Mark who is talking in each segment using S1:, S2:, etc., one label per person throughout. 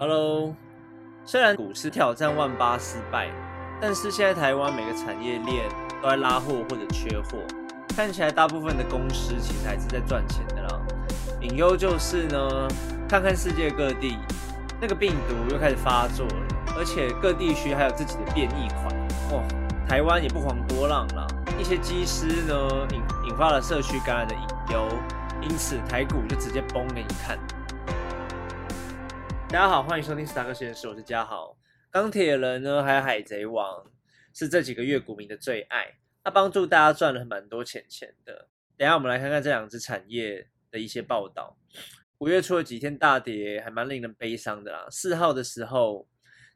S1: Hello，虽然股市挑战万八失败，但是现在台湾每个产业链都在拉货或者缺货，看起来大部分的公司其实还是在赚钱的啦。隐忧就是呢，看看世界各地那个病毒又开始发作了，而且各地区还有自己的变异款，哇，台湾也不遑多让啦。一些机师呢引引发了社区感染的隐忧，因此台股就直接崩给你看。大家好，欢迎收听史塔克实验室，我是嘉豪。钢铁人呢，还有海贼王，是这几个月股民的最爱，它帮助大家赚了蛮多钱钱的。等下我们来看看这两只产业的一些报道。五月初的几天大跌，还蛮令人悲伤的啦。四号的时候，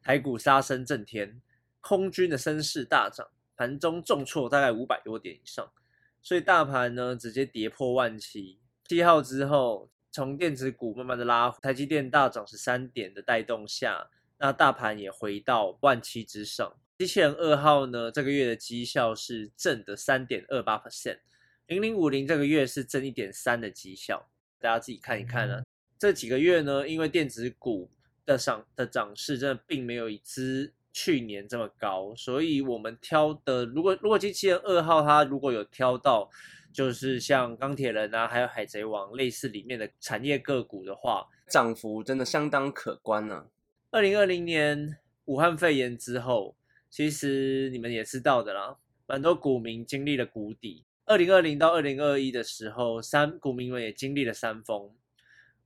S1: 台股杀声震天，空军的声势大涨，盘中重挫大概五百多点以上，所以大盘呢直接跌破万七。七号之后。从电子股慢慢的拉，台积电大涨十三点的带动下，那大盘也回到万七之上。机器人二号呢，这个月的绩效是正的三点二八 percent，零零五零这个月是正一点三的绩效，大家自己看一看啊。这几个月呢，因为电子股的涨的涨势真的并没有一支去年这么高，所以我们挑的，如果如果机器人二号它如果有挑到。就是像钢铁人啊，还有海贼王类似里面的产业个股的话，
S2: 涨幅真的相当可观呢。
S1: 二零二零年武汉肺炎之后，其实你们也知道的啦，蛮多股民经历了谷底。二零二零到二零二一的时候，三股民们也经历了山峰，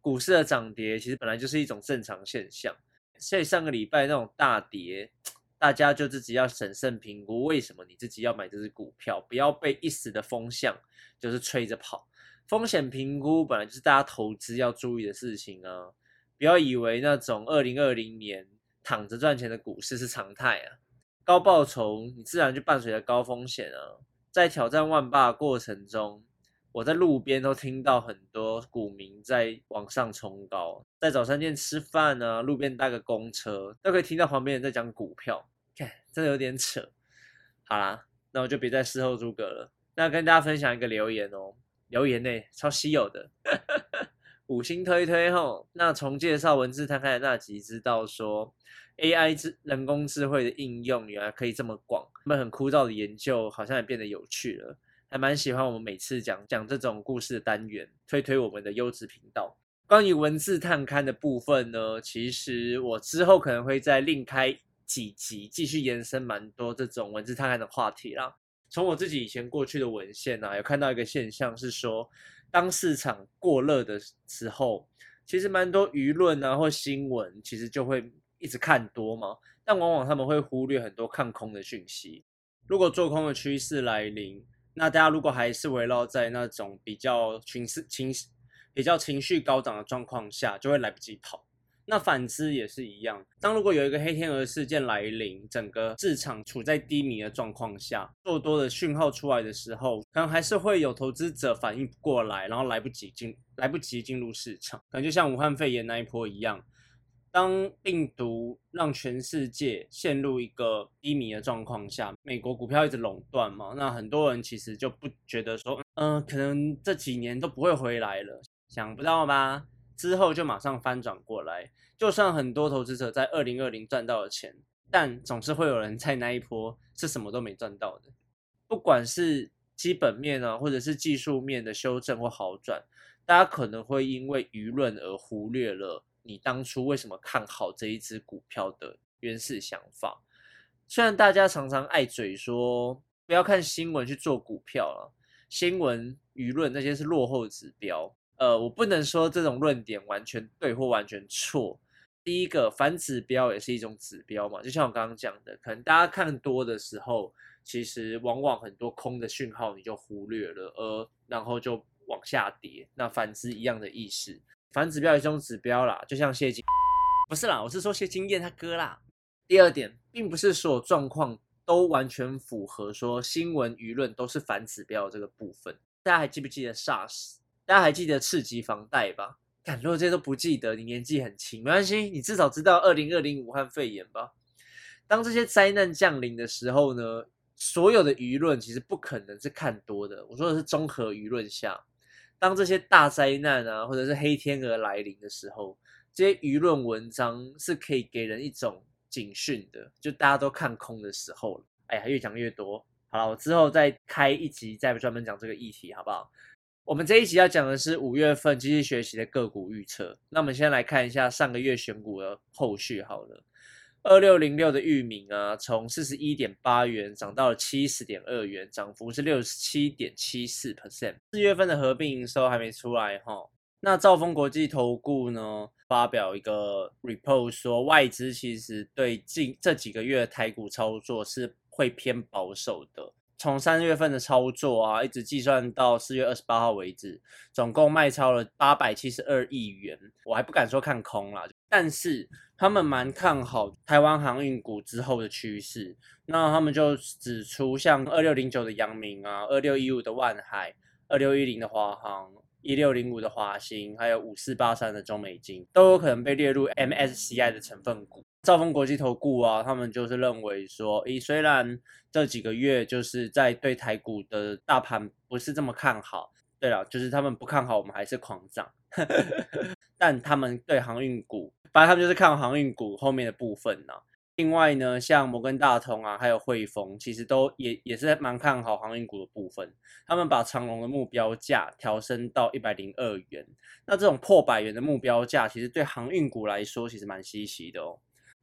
S1: 股市的涨跌其实本来就是一种正常现象。所以上个礼拜那种大跌。大家就自己要审慎评估，为什么你自己要买这只股票，不要被一时的风向就是吹着跑。风险评估本来就是大家投资要注意的事情啊，不要以为那种二零二零年躺着赚钱的股市是常态啊，高报酬你自然就伴随着高风险啊。在挑战万霸过程中，我在路边都听到很多股民在往上冲高，在早餐店吃饭呢，路边搭个公车都可以听到旁边人在讲股票，看 真的有点扯。好啦，那我就别再事后诸葛了。那跟大家分享一个留言哦，留言呢超稀有的，五星推推吼。那从介绍文字摊开的那集知道说，AI 智人工智慧的应用原来可以这么广，那么很枯燥的研究好像也变得有趣了。还蛮喜欢我们每次讲讲这种故事的单元，推推我们的优质频道。关于文字探勘的部分呢，其实我之后可能会再另开几集，继续延伸蛮多这种文字探案的话题啦。从我自己以前过去的文献啊，有看到一个现象是说，当市场过热的时候，其实蛮多舆论啊或新闻，其实就会一直看多嘛，但往往他们会忽略很多看空的讯息。如果做空的趋势来临，那大家如果还是围绕在那种比较情绪情比较情绪高涨的状况下，就会来不及跑。那反之也是一样，当如果有一个黑天鹅事件来临，整个市场处在低迷的状况下，做多的讯号出来的时候，可能还是会有投资者反应不过来，然后来不及进来不及进入市场，可能就像武汉肺炎那一波一样。当病毒让全世界陷入一个低迷的状况下，美国股票一直垄断嘛，那很多人其实就不觉得说，嗯，可能这几年都不会回来了，想不到吧？之后就马上翻转过来。就算很多投资者在二零二零赚到了钱，但总是会有人在那一波是什么都没赚到的。不管是基本面啊，或者是技术面的修正或好转，大家可能会因为舆论而忽略了。你当初为什么看好这一只股票的原始想法？虽然大家常常爱嘴说不要看新闻去做股票了，新闻舆论那些是落后指标。呃，我不能说这种论点完全对或完全错。第一个反指标也是一种指标嘛，就像我刚刚讲的，可能大家看多的时候，其实往往很多空的讯号你就忽略了，而然后就往下跌。那反之一样的意思。反指标也是一种指标啦，就像谢金，不是啦，我是说谢金燕他哥啦。第二点，并不是所有状况都完全符合说新闻舆论都是反指标这个部分。大家还记不记得 SARS？大家还记得次级房贷吧？看，如果这些都不记得，你年纪很轻，没关系，你至少知道二零二零武汉肺炎吧？当这些灾难降临的时候呢，所有的舆论其实不可能是看多的。我说的是综合舆论下。当这些大灾难啊，或者是黑天鹅来临的时候，这些舆论文章是可以给人一种警讯的，就大家都看空的时候了。哎呀，越讲越多，好了，我之后再开一集再专门讲这个议题，好不好？我们这一集要讲的是五月份机器学习的个股预测。那我们先来看一下上个月选股的后续，好了。二六零六的域名啊，从四十一点八元涨到了七十点二元，涨幅是六十七点七四 percent。四月份的合并营收还没出来哈。那兆丰国际投顾呢，发表一个 report 说，外资其实对近这几个月的台股操作是会偏保守的。从三月份的操作啊，一直计算到四月二十八号为止，总共卖超了八百七十二亿元。我还不敢说看空啦，但是他们蛮看好台湾航运股之后的趋势。那他们就指出，像二六零九的阳明啊，二六一五的万海，二六一零的华航，一六零五的华兴，还有五四八三的中美金，都有可能被列入 MSCI 的成分股。兆丰国际投顾啊，他们就是认为说，诶，虽然这几个月就是在对台股的大盘不是这么看好，对了，就是他们不看好我们还是狂涨，但他们对航运股，反正他们就是看航运股后面的部分呢。另外呢，像摩根大通啊，还有汇丰，其实都也也是蛮看好航运股的部分。他们把长龙的目标价调升到一百零二元，那这种破百元的目标价，其实对航运股来说，其实蛮稀奇的哦。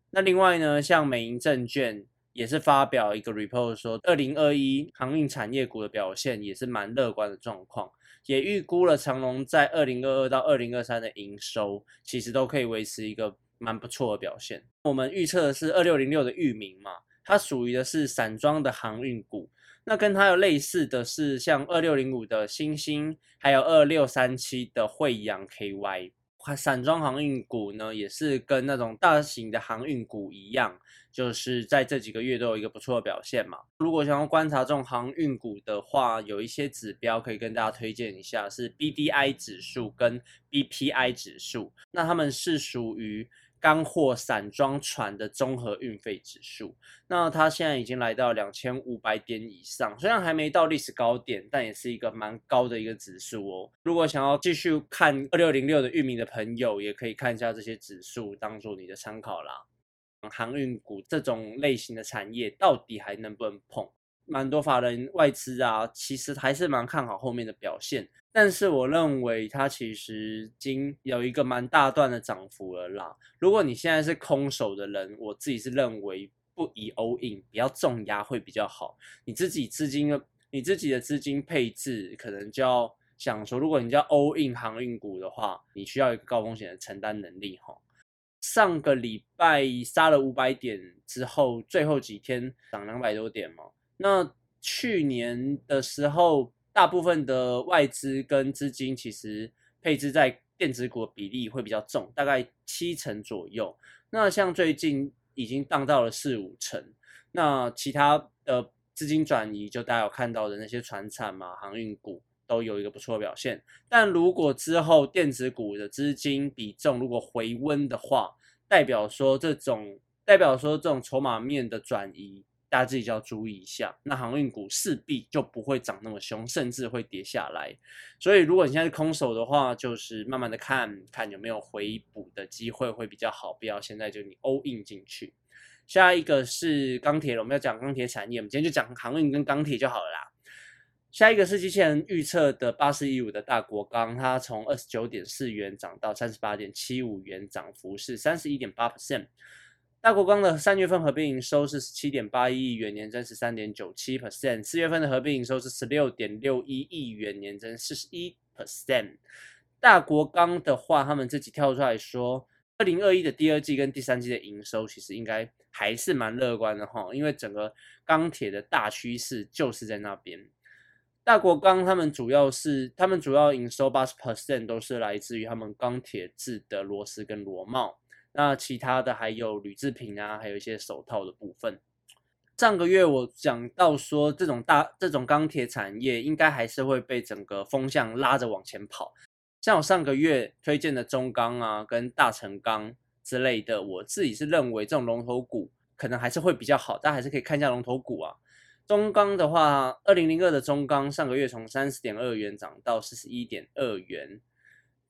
S1: 那另外呢，像美银证券也是发表一个 report 说，二零二一航运产业股的表现也是蛮乐观的状况，也预估了长隆在二零二二到二零二三的营收，其实都可以维持一个蛮不错的表现。我们预测的是二六零六的域名嘛，它属于的是散装的航运股，那跟它有类似的是像二六零五的新兴，还有二六三七的惠阳 KY。散装航运股呢，也是跟那种大型的航运股一样，就是在这几个月都有一个不错的表现嘛。如果想要观察这种航运股的话，有一些指标可以跟大家推荐一下，是 BDI 指数跟 BPI 指数，那他们是属于。干货散装船的综合运费指数，那它现在已经来到两千五百点以上，虽然还没到历史高点，但也是一个蛮高的一个指数哦。如果想要继续看二六零六的域名的朋友，也可以看一下这些指数，当做你的参考啦。航运股这种类型的产业，到底还能不能碰？蛮多法人外资啊，其实还是蛮看好后面的表现。但是我认为它其实已经有一个蛮大段的涨幅了啦。如果你现在是空手的人，我自己是认为不宜 all in，比较重压会比较好。你自己资金的你自己的资金配置，可能就要想说，如果你叫 all in 航运股的话，你需要一个高风险的承担能力哈。上个礼拜杀了五百点之后，最后几天涨两百多点嘛。那去年的时候。大部分的外资跟资金其实配置在电子股的比例会比较重，大概七成左右。那像最近已经荡到了四五成，那其他的资金转移，就大家有看到的那些船产嘛、航运股都有一个不错的表现。但如果之后电子股的资金比重如果回温的话，代表说这种代表说这种筹码面的转移。大家自己就要注意一下，那航运股势必就不会涨那么凶，甚至会跌下来。所以，如果你现在是空手的话，就是慢慢的看看有没有回补的机会会比较好，不要现在就你 all in 进去。下一个是钢铁了，我们要讲钢铁产业，我们今天就讲航运跟钢铁就好了啦。下一个是机器人预测的八四一五的大国钢，它从二十九点四元涨到三十八点七五元，涨幅是三十一点八 percent。大国钢的三月份合并营收是十七点八一亿元，年增十三点九七 percent；四月份的合并营收是十六点六一亿元，年增四十一 percent。大国钢的话，他们自己跳出来说，二零二一的第二季跟第三季的营收其实应该还是蛮乐观的哈，因为整个钢铁的大趋势就是在那边。大国钢他们主要是，他们主要营收八十 percent 都是来自于他们钢铁制的螺丝跟螺帽。那其他的还有铝制品啊，还有一些手套的部分。上个月我讲到说，这种大这种钢铁产业应该还是会被整个风向拉着往前跑。像我上个月推荐的中钢啊，跟大成钢之类的，我自己是认为这种龙头股可能还是会比较好，但还是可以看一下龙头股啊。中钢的话，二零零二的中钢上个月从三十点二元涨到四十一点二元。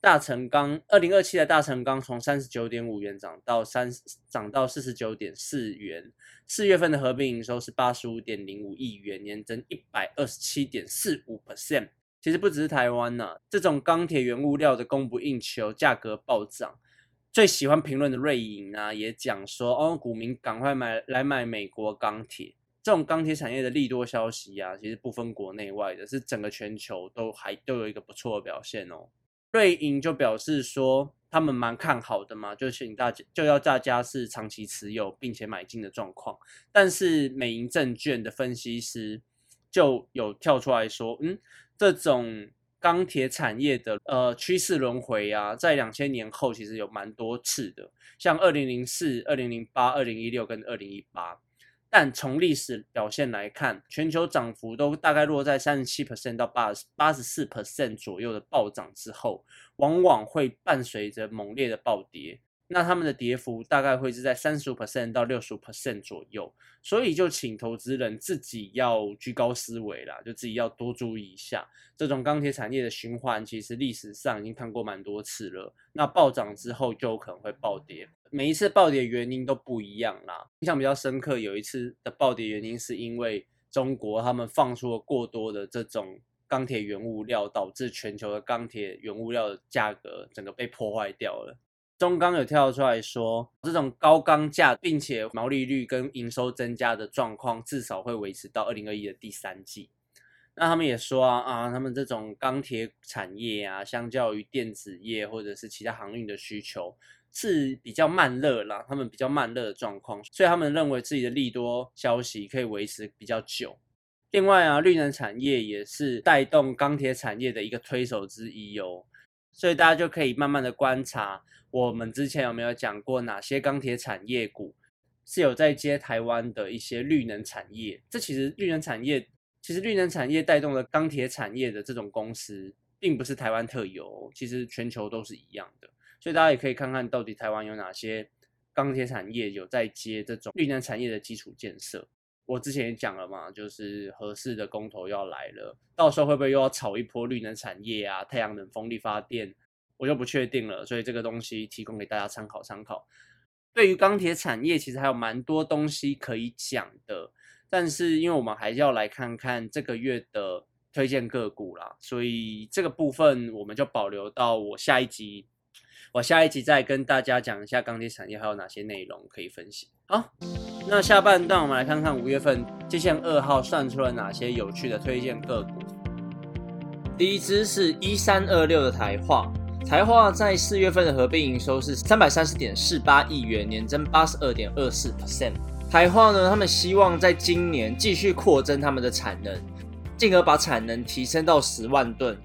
S1: 大成钢二零二七的大成钢从三十九点五元涨到三涨到四十九点四元，四月份的合并营收是八十五点零五亿元，年增一百二十七点四五 percent。其实不只是台湾呐，这种钢铁原物料的供不应求，价格暴涨。最喜欢评论的瑞银啊，也讲说哦，股民赶快买来买美国钢铁。这种钢铁产业的利多消息啊，其实不分国内外的，是整个全球都还都有一个不错的表现哦。瑞银就表示说，他们蛮看好的嘛，就请大家就要大家是长期持有并且买进的状况。但是美银证券的分析师就有跳出来说，嗯，这种钢铁产业的呃趋势轮回啊，在两千年后其实有蛮多次的，像二零零四、二零零八、二零一六跟二零一八。但从历史表现来看，全球涨幅都大概落在三十七 percent 到八十八十四 percent 左右的暴涨之后，往往会伴随着猛烈的暴跌。那他们的跌幅大概会是在三十五 percent 到六十五 percent 左右，所以就请投资人自己要居高思维啦，就自己要多注意一下。这种钢铁产业的循环，其实历史上已经看过蛮多次了。那暴涨之后就可能会暴跌，每一次暴跌原因都不一样啦。印象比较深刻，有一次的暴跌原因是因为中国他们放出了过多的这种钢铁原物料，导致全球的钢铁原物料的价格整个被破坏掉了。中钢有跳出来说，这种高钢价，并且毛利率跟营收增加的状况，至少会维持到二零二一的第三季。那他们也说啊啊，他们这种钢铁产业啊，相较于电子业或者是其他航运的需求，是比较慢热啦，他们比较慢热的状况，所以他们认为自己的利多消息可以维持比较久。另外啊，绿能产业也是带动钢铁产业的一个推手之一哦。所以大家就可以慢慢的观察，我们之前有没有讲过哪些钢铁产业股是有在接台湾的一些绿能产业？这其实绿能产业，其实绿能产业带动了钢铁产业的这种公司，并不是台湾特有，其实全球都是一样的。所以大家也可以看看到底台湾有哪些钢铁产业有在接这种绿能产业的基础建设。我之前也讲了嘛，就是合适的公投要来了，到时候会不会又要炒一波绿能产业啊？太阳能、风力发电，我就不确定了。所以这个东西提供给大家参考参考。对于钢铁产业，其实还有蛮多东西可以讲的，但是因为我们还是要来看看这个月的推荐个股啦，所以这个部分我们就保留到我下一集。我下一集再跟大家讲一下钢铁产业还有哪些内容可以分析。好，那下半段我们来看看五月份接线二号算出了哪些有趣的推荐个股。第一支是一三二六的台化，台化在四月份的合并营收是三百三十点四八亿元，年增八十二点二四 percent。台化呢，他们希望在今年继续扩增他们的产能，进而把产能提升到十万吨。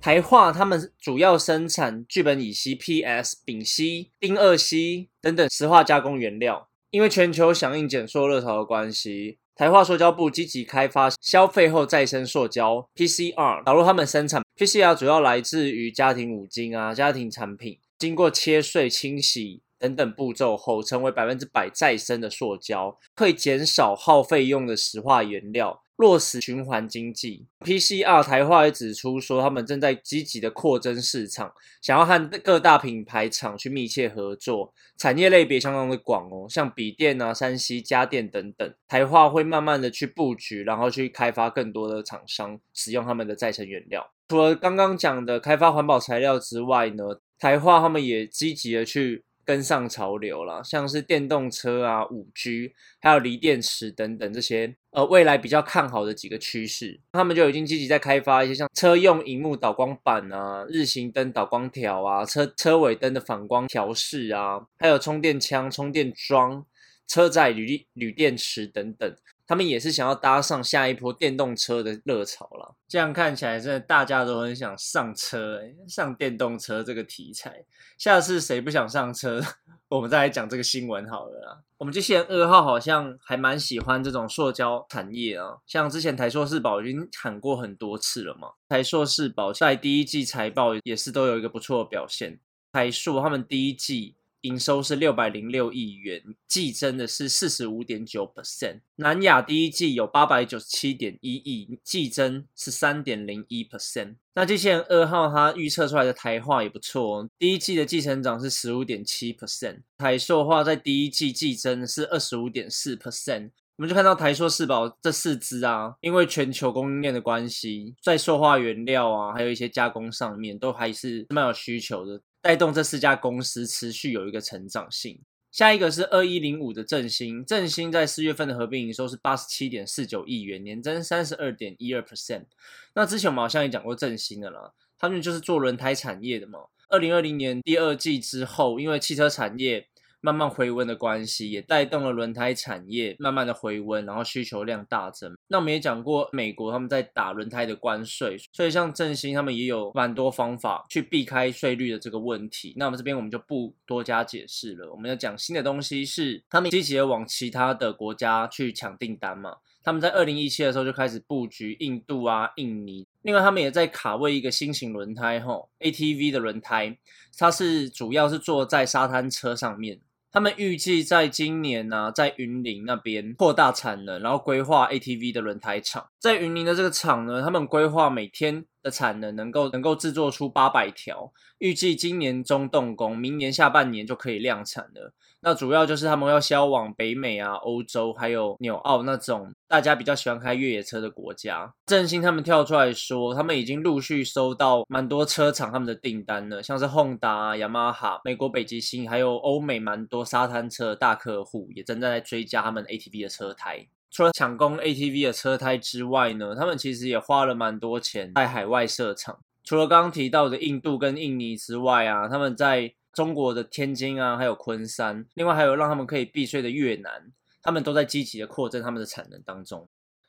S1: 台化他们主要生产聚苯乙烯、PS、丙烯、丁二烯等等石化加工原料。因为全球响应减缩热潮的关系，台化塑胶部积极开发消费后再生塑胶 PCR，导入他们生产 PCR 主要来自于家庭五金啊、家庭产品，经过切碎、清洗等等步骤后，成为百分之百再生的塑胶，可以减少耗费用的石化原料。落实循环经济，PCR 台化也指出说，他们正在积极的扩增市场，想要和各大品牌厂去密切合作，产业类别相当的广哦，像笔电啊、山西家电等等，台化会慢慢的去布局，然后去开发更多的厂商使用他们的再生原料。除了刚刚讲的开发环保材料之外呢，台化他们也积极的去。跟上潮流啦，像是电动车啊、五 G，还有锂电池等等这些，呃，未来比较看好的几个趋势，他们就已经积极在开发一些像车用荧幕导光板啊、日行灯导光条啊、车车尾灯的反光调试啊，还有充电枪、充电桩、车载铝铝电池等等。他们也是想要搭上下一波电动车的热潮了。这样看起来，真的大家都很想上车，上电动车这个题材。下次谁不想上车，我们再来讲这个新闻好了。我们机器人二号好像还蛮喜欢这种塑胶产业啊，像之前台硕士宝已经喊过很多次了嘛。台硕士宝在第一季财报也是都有一个不错的表现。台硕他们第一季
S3: 营收是六百零六亿元，季增的是四十五点九 percent。南亚第一季有八百九十七点一亿，季增是三点零一 percent。那机器人二号它预测出来的台化也不错哦，第一季的季成长是十五点七 percent，台塑化在第一季季增是二十五点四 percent。我们就看到台塑、世宝这四支啊，因为全球供应链的关系，在塑化原料啊，还有一些加工上面，都还是蛮有需求的，带动这四家公司持续有一个成长性。下一个是二一零五的振兴，振兴在四月份的合并营收是八十七点四九亿元，年增三十二点一二 percent。那之前我们好像也讲过振兴的啦，他们就是做轮胎产业的嘛。二零二零年第二季之后，因为汽车产业。慢慢回温的关系，也带动了轮胎产业慢慢的回温，然后需求量大增。那我们也讲过，美国他们在打轮胎的关税，所以像振兴他们也有蛮多方法去避开税率的这个问题。那我们这边我们就不多加解释了。我们要讲新的东西是，他们积极的往其他的国家去抢订单嘛。他们在二零一七的时候就开始布局印度啊、印尼，另外他们也在卡位一个新型轮胎，吼 ATV 的轮胎，它是主要是坐在沙滩车上面。他们预计在今年呢，在云林那边扩大产能，然后规划 ATV 的轮胎厂。在云林的这个厂呢，他们规划每天的产能能够能够制作出八百条，预计今年中动工，明年下半年就可以量产了。那主要就是他们要销往北美啊、欧洲，还有纽澳那种大家比较喜欢开越野车的国家。振兴他们跳出来说，他们已经陆续收到蛮多车厂他们的订单了，像是 Honda、雅马哈、美国北极星，还有欧美蛮多沙滩车大客户也正在追加他们 ATV 的车胎。除了抢攻 ATV 的车胎之外呢，他们其实也花了蛮多钱在海外设厂。除了刚刚提到的印度跟印尼之外啊，他们在中国的天津啊，还有昆山，另外还有让他们可以避税的越南，他们都在积极的扩增他们的产能当中。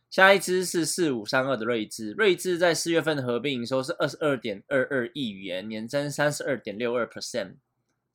S3: 下一支是四五三二的睿智，睿智在四月份的合并营收是二十二点二二亿元，年增三十二点六二 percent。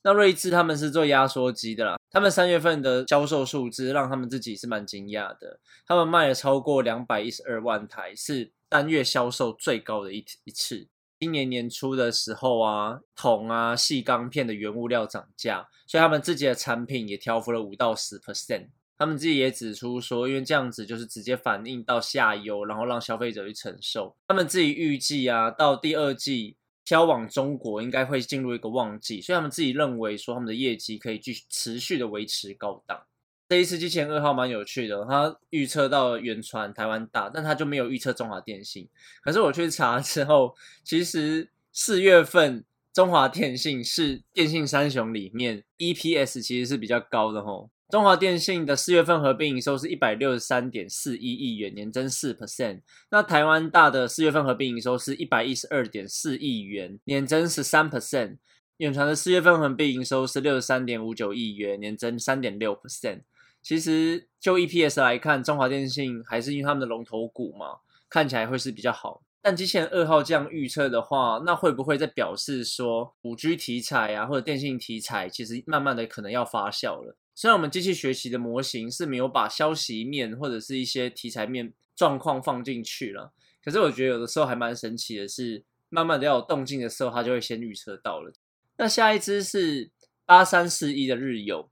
S3: 那睿智他们是做压缩机的啦，他们三月份的销售数字让他们自己是蛮惊讶的，他们卖了超过两百一十二万台，是单月销售最高的一一次。今年年初的时候啊，铜啊、细钢片的原物料涨价，所以他们自己的产品也调幅了五到十 percent。他们自己也指出说，因为这样子就是直接反映到下游，然后让消费者去承受。他们自己预计啊，到第二季销往中国应该会进入一个旺季，所以他们自己认为说，他们的业绩可以继续持续的维持高档。这一次机器人二号蛮有趣的，他预测到远传台湾大，但他就没有预测中华电信。可是我去查之后，其实四月份中华电信是电信三雄里面 EPS 其实是比较高的吼。中华电信的四月份合并营收是一百六十三点四一亿元，年增四 percent。那台湾大的四月份合并营收是一百一十二点四亿元，年增十三 percent。远传的四月份合并营收是六十三点五九亿元，年增三点六 percent。其实就 EPS 来看，中华电信还是因为他们的龙头股嘛，看起来会是比较好。但机器人二号这样预测的话，那会不会在表示说五 G 题材啊，或者电信题材，其实慢慢的可能要发酵了？虽然我们机器学习的模型是没有把消息面或者是一些题材面状况放进去了，可是我觉得有的时候还蛮神奇的，是慢慢的要有动静的时候，它就会先预测到了。那下一支是八三四一的日游。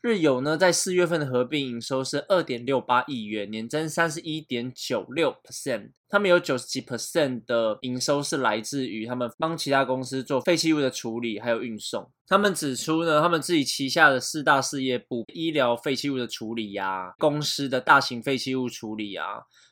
S3: 日友呢，在四月份的合并营收是二点六八亿元，年增三十一点九六 percent。他们有九十几 percent 的营收是来自于他们帮其他公司做废弃物的处理还有运送。他们指出呢，他们自己旗下的四大事业部，医疗废弃物的处理呀，公司的大型废弃物处理啊，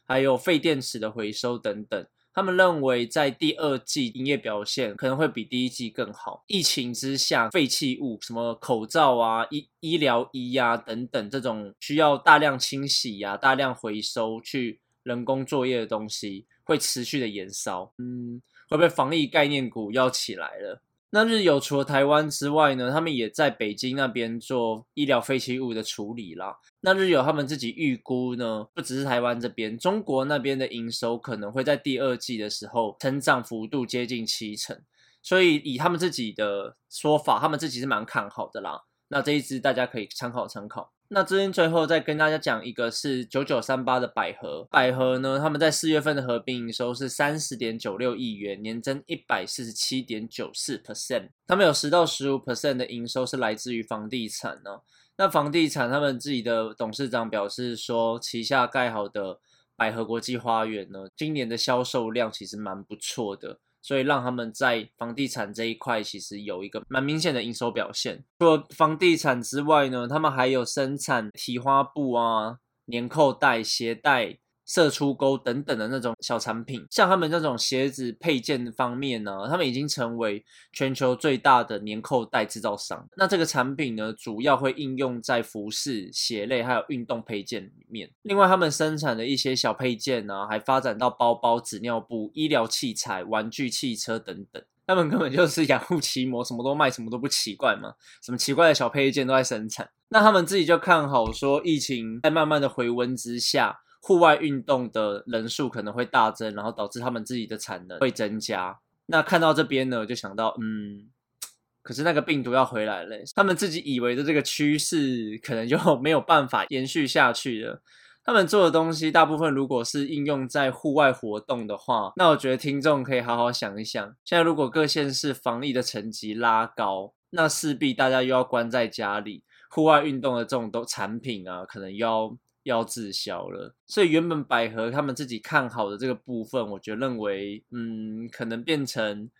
S3: 还有废电池的回收等等。他们认为，在第二季营业表现可能会比第一季更好。疫情之下，废弃物什么口罩啊、医医疗衣啊等等，这种需要大量清洗呀、大量回收去人工作业的东西，会持续的延烧。嗯，会不会防疫概念股要起来了？那日有除了台湾之外呢，他们也在北京那边做医疗废弃物的处理啦。那日有他们自己预估呢，不只是台湾这边，中国那边的营收可能会在第二季的时候成长幅度接近七成，所以以他们自己的说法，他们自己是蛮看好的啦。那这一支大家可以参考参考。那这边最后再跟大家讲一个是九九三八的百合，百合呢，他们在四月份的合并营收是三十点九六亿元，年增一百四十七点九四 percent，他们有十到十五 percent 的营收是来自于房地产呢。那房地产他们自己的董事长表示说，旗下盖好的百合国际花园呢，今年的销售量其实蛮不错的。所以让他们在房地产这一块其实有一个蛮明显的营收表现。除了房地产之外呢，他们还有生产提花布啊、粘扣带、鞋带。射出钩等等的那种小产品，像他们这种鞋子配件方面呢，他们已经成为全球最大的粘扣带制造商。那这个产品呢，主要会应用在服饰、鞋类还有运动配件里面。另外，他们生产的一些小配件呢，还发展到包包、纸尿布、医疗器材、玩具、汽车等等。他们根本就是养护奇摩，什么都卖，什么都不奇怪嘛。什么奇怪的小配件都在生产。那他们自己就看好说，疫情在慢慢的回温之下。户外运动的人数可能会大增，然后导致他们自己的产能会增加。那看到这边呢，就想到，嗯，可是那个病毒要回来了，他们自己以为的这个趋势可能就没有办法延续下去了。他们做的东西大部分如果是应用在户外活动的话，那我觉得听众可以好好想一想，现在如果各县市防疫的层级拉高，那势必大家又要关在家里，户外运动的这种都产品啊，可能要。要滞销了，所以原本百合他们自己看好的这个部分，我觉得认为，嗯，可能变成。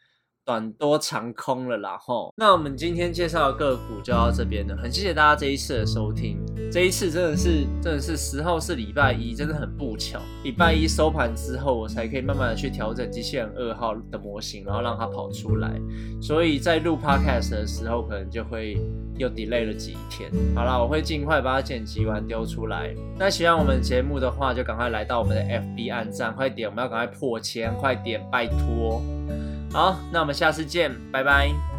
S3: 短多长空了啦吼，那我们今天介绍的个股就到这边了，很谢谢大家这一次的收听。这一次真的是真的是十号是礼拜一，真的很不巧，礼拜一收盘之后，我才可以慢慢的去调整机器人二号的模型，然后让它跑出来。所以在录 podcast 的时候，可能就会又 delay 了几天。好了，我会尽快把它剪辑完丢出来。那喜欢我们节目的话，就赶快来到我们的 FB 按赞，快点，我们要赶快破千，快点，拜托。好，那我们下次见，拜拜。